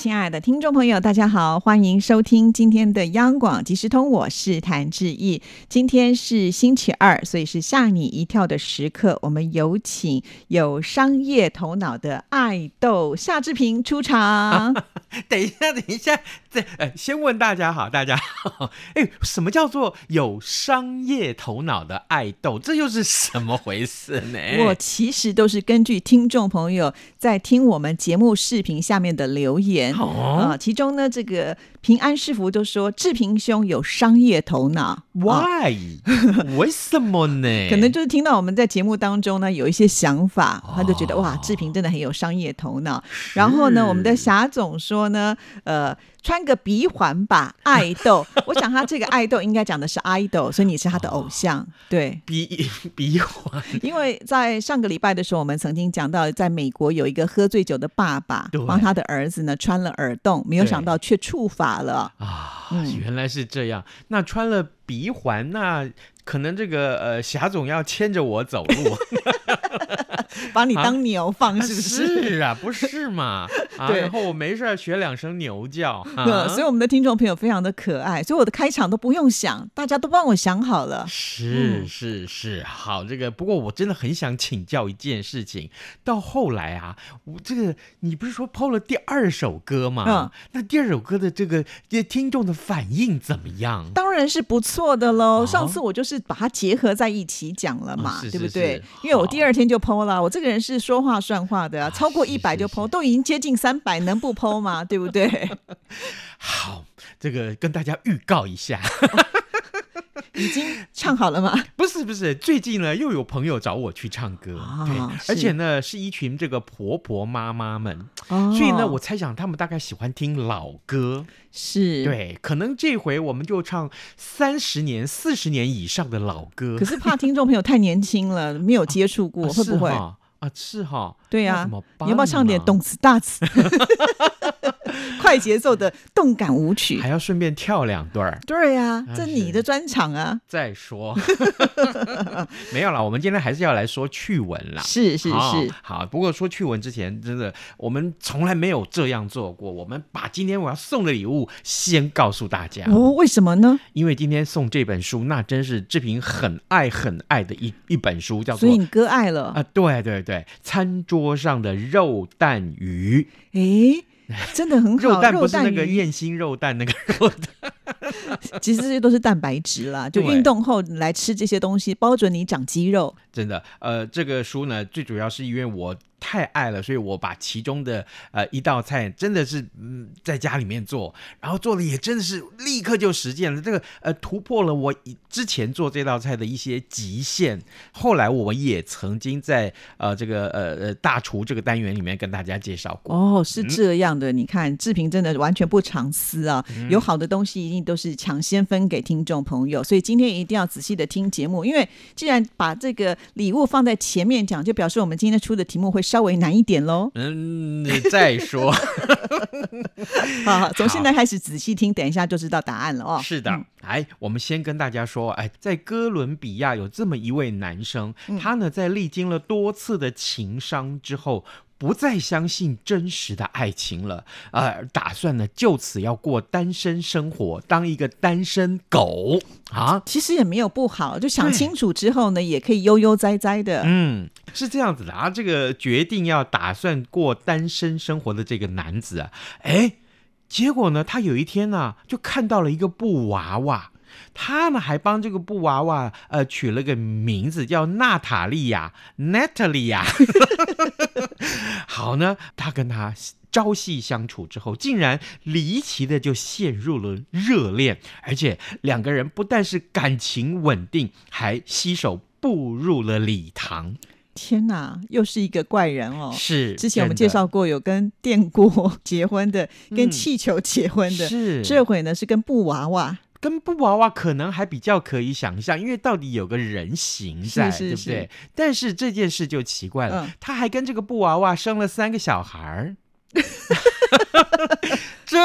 亲爱的听众朋友，大家好，欢迎收听今天的央广即时通，我是谭志毅。今天是星期二，所以是吓你一跳的时刻。我们有请有商业头脑的爱豆夏志平出场。等一下，等一下，这呃，先问大家好，大家好，哎，什么叫做有商业头脑的爱豆？这又是什么回事呢？我其实都是根据听众朋友在听我们节目视频下面的留言啊，其中呢，这个平安师傅都说志平兄有商业头脑，Why？为什么呢？可能就是听到我们在节目当中呢有一些想法，他就觉得哇，志平真的很有商业头脑。然后呢，我们的霞总说。说呢，呃，穿个鼻环吧，爱豆。我想他这个爱豆应该讲的是 idol，所以你是他的偶像，对。鼻鼻环，因为在上个礼拜的时候，我们曾经讲到，在美国有一个喝醉酒的爸爸，帮他的儿子呢穿了耳洞，没有想到却触法了啊。原来是这样，那穿了鼻环，那可能这个呃霞总要牵着我走路。把你当牛放是不是？是啊，不是嘛？对，然后我没事学两声牛叫。所以我们的听众朋友非常的可爱，所以我的开场都不用想，大家都帮我想好了。是是是，好，这个不过我真的很想请教一件事情。到后来啊，我这个你不是说抛了第二首歌吗？嗯，那第二首歌的这个听众的反应怎么样？当然是不错的喽。上次我就是把它结合在一起讲了嘛，对不对？因为我第二天就抛了。我这个人是说话算话的啊，超过一百就剖，都已经接近三百，能不剖吗？对不对？好，这个跟大家预告一下。已经唱好了吗？不是不是，最近呢又有朋友找我去唱歌，对，而且呢是一群这个婆婆妈妈们，所以呢我猜想他们大概喜欢听老歌，是。对，可能这回我们就唱三十年、四十年以上的老歌，可是怕听众朋友太年轻了，没有接触过，会不会？啊？是哈，对呀，你要不要唱点动词大词？快节奏的动感舞曲，还要顺便跳两段儿。对呀，这你的专场啊。再说，没有了。我们今天还是要来说趣闻啦。是是是，好。不过说趣闻之前，真的我们从来没有这样做过。我们把今天我要送的礼物先告诉大家。哦，为什么呢？因为今天送这本书，那真是志平很爱很爱的一一本书，叫做……所以你割爱了啊？对对对，餐桌上的肉蛋鱼。诶。真的很好，肉蛋不是那个燕心肉蛋那个肉蛋，其实这些都是蛋白质啦。就运动后来吃这些东西，包准你长肌肉。真的，呃，这个书呢，最主要是因为我。太爱了，所以我把其中的呃一道菜真的是嗯在家里面做，然后做的也真的是立刻就实践了，这个呃突破了我之前做这道菜的一些极限。后来我也曾经在呃这个呃呃大厨这个单元里面跟大家介绍过。哦，是这样的，你看志平真的完全不藏私啊，有好的东西一定都是抢先分给听众朋友，所以今天一定要仔细的听节目，因为既然把这个礼物放在前面讲，就表示我们今天出的题目会。稍微难一点喽。嗯，你再说。好，从现在开始仔细听，等一下就知道答案了哦。是的，哎，我们先跟大家说，哎，在哥伦比亚有这么一位男生，他呢在历经了多次的情伤之后。不再相信真实的爱情了，呃，打算呢就此要过单身生活，当一个单身狗啊。其实也没有不好，就想清楚之后呢，也可以悠悠哉哉的。嗯，是这样子的啊。这个决定要打算过单身生活的这个男子啊，哎，结果呢，他有一天呢就看到了一个布娃娃。他呢还帮这个布娃娃呃取了个名字叫娜塔莉亚 （Natalia）。好呢，他跟他朝夕相处之后，竟然离奇的就陷入了热恋，而且两个人不但是感情稳定，还携手步入了礼堂。天哪，又是一个怪人哦！是，之前我们介绍过有跟电锅结婚的，跟气球结婚的，是这回呢是跟布娃娃。跟布娃娃可能还比较可以想象，因为到底有个人形在，是是对不对是？但是这件事就奇怪了，嗯他还跟这个布娃娃生了三个小孩儿。这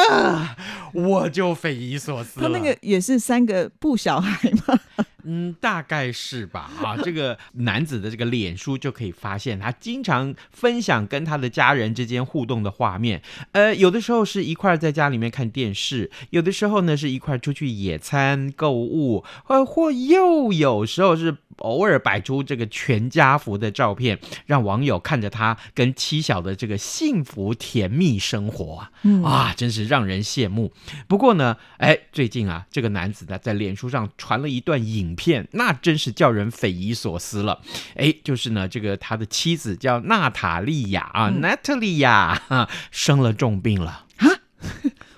我就匪夷所思了。他那个也是三个布小孩嘛，嗯，大概是吧。啊，这个男子的这个脸书就可以发现，他经常分享跟他的家人之间互动的画面。呃，有的时候是一块在家里面看电视，有的时候呢是一块出去野餐、购物，呃，或又有时候是偶尔摆出这个全家福的照片，让网友看着他跟妻小的这个幸福甜蜜生活啊。嗯啊，真是让人羡慕。不过呢，哎，最近啊，这个男子呢在脸书上传了一段影片，那真是叫人匪夷所思了。哎，就是呢，这个他的妻子叫娜塔莉亚啊、嗯 n a t a l i a 啊，生了重病了。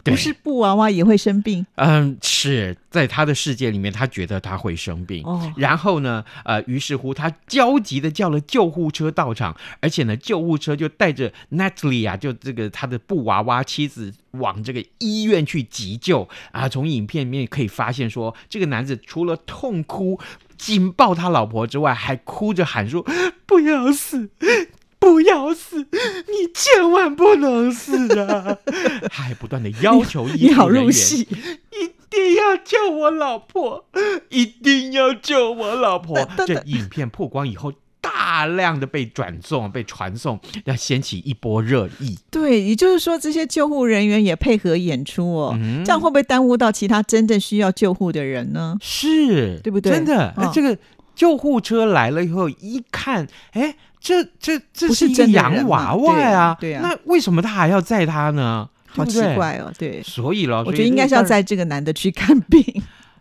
对不是布娃娃也会生病嗯，是在他的世界里面，他觉得他会生病。哦。然后呢，呃，于是乎他焦急的叫了救护车到场，而且呢，救护车就带着 Natalie 啊，就这个他的布娃娃妻子往这个医院去急救啊。从影片里面可以发现说，这个男子除了痛哭紧抱他老婆之外，还哭着喊说：“不要死。”不要死！你千万不能死啊！还不断的要求医你好护人员入戏，一定要救我老婆，一定要救我老婆这影片曝光以后，大量的被转送、被传送，要掀起一波热议。对，也就是说这些救护人员也配合演出哦，嗯这样会不会耽误到其他真正需要救护的人呢？是，对不对真的，嗯哎这个救护车来了以后，一看，哎，这这这不是一个洋娃娃呀，对啊那为什么他还要载他呢？好。奇怪哦，对，所以了，我觉得应该是要载这个男的去看病。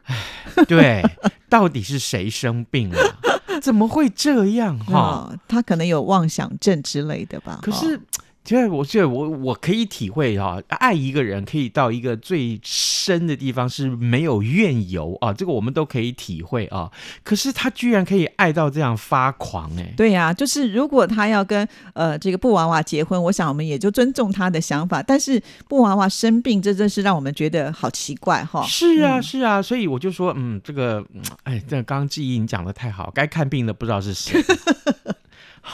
对，到底是谁生病了？怎么会这样哈？哦，他可能有妄想症之类的吧？哦可是，觉得我觉得我我可以体会哈、爱一个人可以到一个最深的地方是没有怨尤啊，这个我们都可以体会啊。可是他居然可以爱到这样发狂哎、对呀、就是如果他要跟呃这个布娃娃结婚，我想我们也就尊重他的想法。但是布娃娃生病，这真是让我们觉得好奇怪哈。是啊，嗯是啊，所以我就说，嗯，这个，嗯哎，这刚刚记忆你讲的太好，该看病的不知道是谁，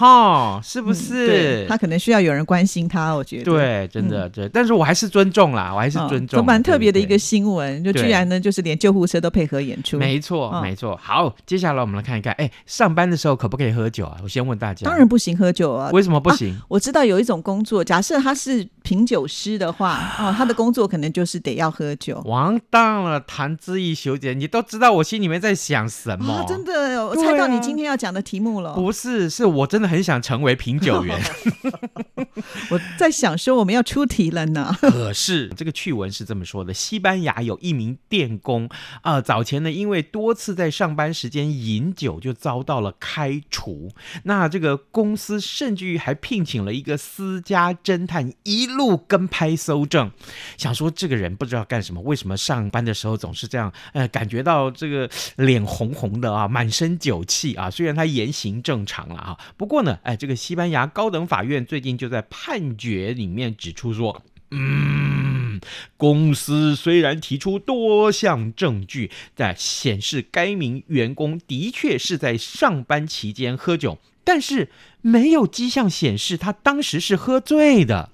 哈，是不嗯是？对他可能需要有人关心他，我觉得。对，真的对，但是我还是尊重啦，我还是嗯尊重，都蛮特别的一个新闻，就居然呢，就是连救护车都配合演出。没错，嗯没错。好，接下来我们来看一看，哎，上班的时候可不可以喝酒啊？我先问大家，当然不行喝酒啊。为什么不行？我知道有一种工作，假设他是品酒师的话，哦，他的工作可能就是得要喝酒。完蛋了，谭志毅小姐，你都知道我心里面在想什么？啊，真的，我猜到你啊今天要讲的题目了。不是，是我真的很想成为品酒员。我在想说我们要出题了呢。可是这个趣闻是这么说的：西班牙有一名电工啊、早前呢因为多次在上班时间饮酒，就遭到了开除。那这个公司甚至于还聘请了一个私家侦探，一路跟拍搜证，想说这个人不知道干什么，为什么上班的时候总是这样？呃，感觉到这个脸红红的啊，满身酒气啊。虽然他言行正常了啊，不过呢，哎，这个西班牙高等法院最近就在判决里面指出说。嗯，公司虽然提出多项证据，在显示该名员工的确是在上班期间喝酒，但是没有迹象显示他当时是喝醉的。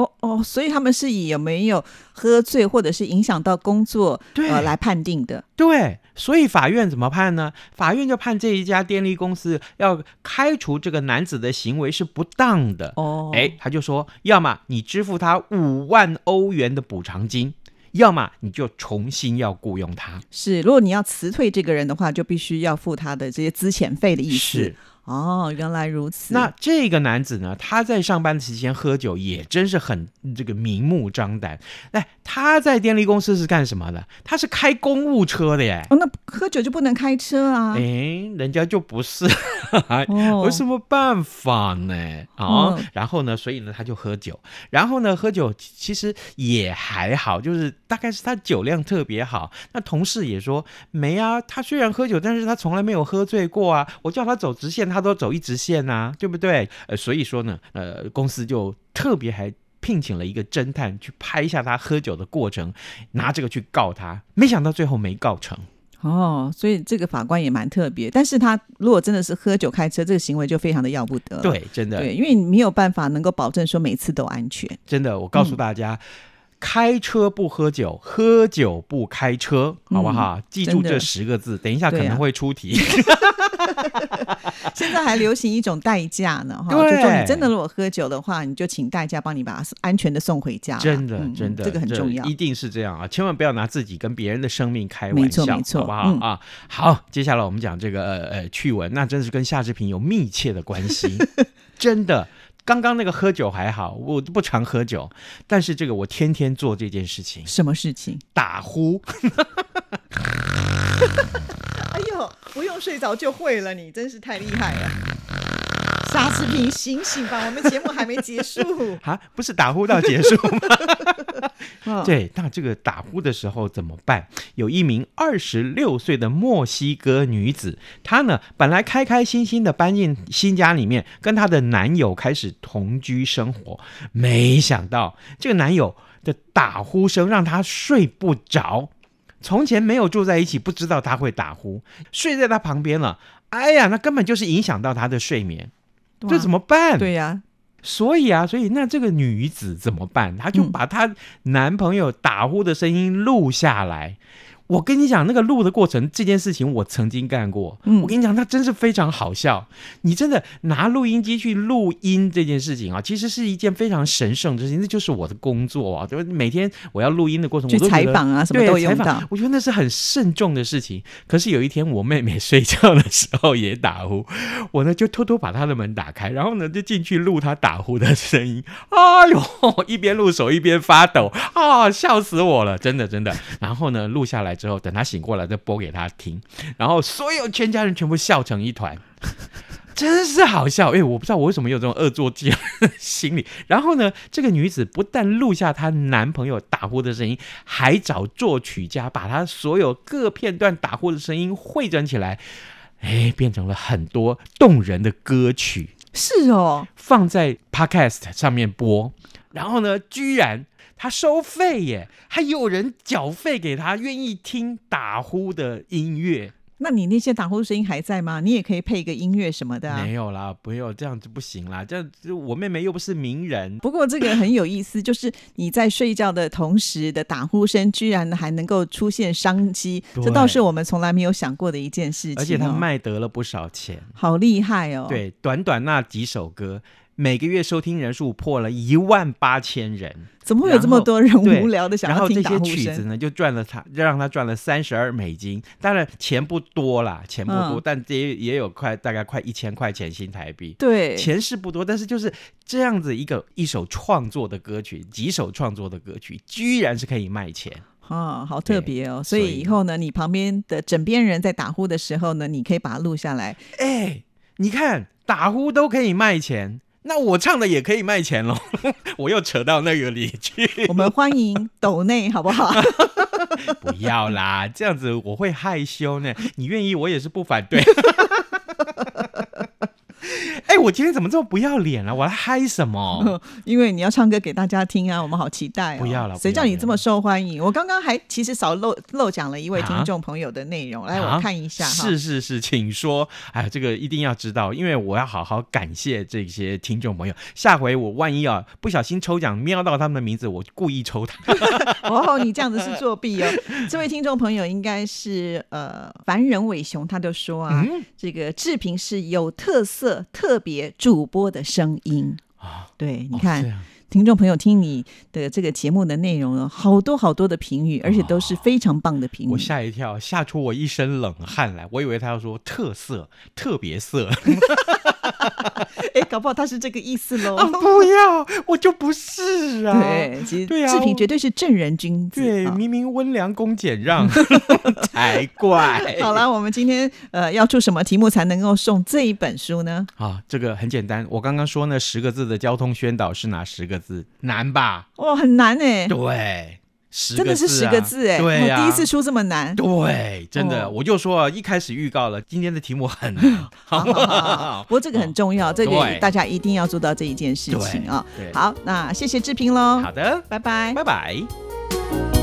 哦哦，所以他们是以有没有喝醉或者是影响到工作对呃来判定的。对，所以法院怎么判呢？法院就判这一家电力公司要开除这个男子的行为是不当的。哦，哎，他就说，要么你支付他五万欧元的补偿金，要么你就重新要雇佣他。是，如果你要辞退这个人的话，就必须要付他的这些资遣费的意思是。哦，原来如此。那这个男子呢，他在上班期间喝酒也真是很这个明目张胆。哎，他在电力公司是干什么的？他是开公务车的耶。哦，那喝酒就不能开车啊？哎，人家就不是，哦有什么办法呢？啊、嗯然后呢，所以呢，他就喝酒，然后呢，喝酒其实也还好，就是大概是他酒量特别好。那同事也说没啊，他虽然喝酒，但是他从来没有喝醉过啊。我叫他走直线，他都走一直线啊，对不对？呃，所以说呢，呃，公司就特别还。聘请了一个侦探去拍下他喝酒的过程，拿这个去告他，没想到最后没告成。哦，所以这个法官也蛮特别，但是他如果真的是喝酒开车，这个行为就非常的要不得。对，真的，对，因为你没有办法能够保证说每次都安全。真的，我告诉大家。开车不喝酒，喝酒不开车，好不好？记住这十个字，等一下可能会出题。现在还流行一种代驾呢，哈，就说你真的如果喝酒的话，你就请代驾帮你把安全的送回家。真的，真的，这个很重要，一定是这样啊！千万不要拿自己跟别人的生命开玩笑，没错，没错，好不好啊？好，接下来我们讲这个呃呃趣闻，那真的是跟夏志平有密切的关系，真的。刚刚那个喝酒还好，我不常喝酒，但是这个我天天做这件事情。什么事情？打呼。哎呦，不用睡着就会了，你真是太厉害了。沙子平，醒醒吧！我们节目还没结束 啊，不是打呼到结束吗？对，那这个打呼的时候怎么办？有一名二十六岁的墨西哥女子，她呢本来开开心心的搬进新家里面，跟她的男友开始同居生活，没想到这个男友的打呼声让她睡不着。从前没有住在一起，不知道他会打呼，睡在他旁边了，哎呀，那根本就是影响到他的睡眠。这怎么办？对呀，所以啊，所以那这个女子怎么办？她就把她男朋友打呼的声音录下来。我跟你讲，那个录的过程，这件事情我曾经干过。嗯，我跟你讲，那真是非常好笑。你真的拿录音机去录音这件事情啊，其实是一件非常神圣的事情，那就是我的工作啊。就每天我要录音的过程，我都采访啊，什么都采访。我觉得那是很慎重的事情。可是有一天，我妹妹睡觉的时候也打呼，我呢就偷偷把她的门打开，然后呢就进去录她打呼的声音。哎呦，一边录手一边发抖啊，笑死我了，真的真的。然后呢录下来。之后，等他醒过来再播给他听，然后所有全家人全部笑成一团，真是好笑。哎，我不知道我为什么有这种恶作剧心理。然后呢，这个女子不但录下她男朋友打呼的声音，还找作曲家把她所有各片段打呼的声音汇整起来，哎，变成了很多动人的歌曲。是哦，放在 Podcast 上面播，然后呢，居然。他收费耶，还有人缴费给他，愿意听打呼的音乐。那你那些打呼声音还在吗？你也可以配一个音乐什么的。没有啦，不用这样子不行啦。这样我妹妹又不是名人。不过这个很有意思，就是你在睡觉的同时的打呼声，居然还能够出现商机，这倒是我们从来没有想过的一件事情。而且他卖得了不少钱，好厉害哦！对，短短那几首歌。每个月收听人数破了一万八千人，怎么会有这么多人无聊的想要听然后这些曲子呢，就赚了他，让他赚了三十二美金。当然钱不多啦，钱不多，但也也有快大概快一千块钱新台币。对，钱是不多，但是就是这样子一个一首创作的歌曲，几首创作的歌曲，居然是可以卖钱啊，好特别哦！所以以后呢，你旁边的枕边人在打呼的时候呢，你可以把它录下来。哎，你看打呼都可以卖钱。那我唱的也可以卖钱喽，我又扯到那个里去。我们欢迎抖内，好不好？不要啦，这样子我会害羞呢。你愿意，我也是不反对。哎，我今天怎么这么不要脸了？我来嗨什么？因为你要唱歌给大家听啊，我们好期待。不要了，谁叫你这么受欢迎？我刚刚还其实少漏漏讲了一位听众朋友的内容，来我看一下。是是是，请说。哎，这个一定要知道，因为我要好好感谢这些听众朋友。下回我万一啊不小心抽奖瞄到他们的名字，我故意抽他。哦，你这样子是作弊哦。这位听众朋友应该是呃凡人伟雄，他就说啊，这个志平是有特色特。别主播的声音啊，对，你看，听众朋友听你的这个节目的内容，好多好多的评语，而且都是非常棒的评语。我吓一跳，吓出我一身冷汗来。我以为他要说特色、特别色。哎，搞不好他是这个意思喽！不要，我就不是啊！对，其实志平绝对是正人君子。对，明明温良恭俭让 才怪。好了，我们今天呃要出什么题目才能够送这一本书呢？啊，这个很简单。我刚刚说那十个字的交通宣导是哪十个字？难吧？哦，很难哎。对，十真的是十啊。个字哎，对呀、哦第一次出这么难。对，真的，哦。我就说啊，一开始预告了，今天的题目很难，好好？好好不过这个很重要，这个大家一定要做到这一件事情啊。好，那谢谢志平喽，好的，拜拜。拜拜。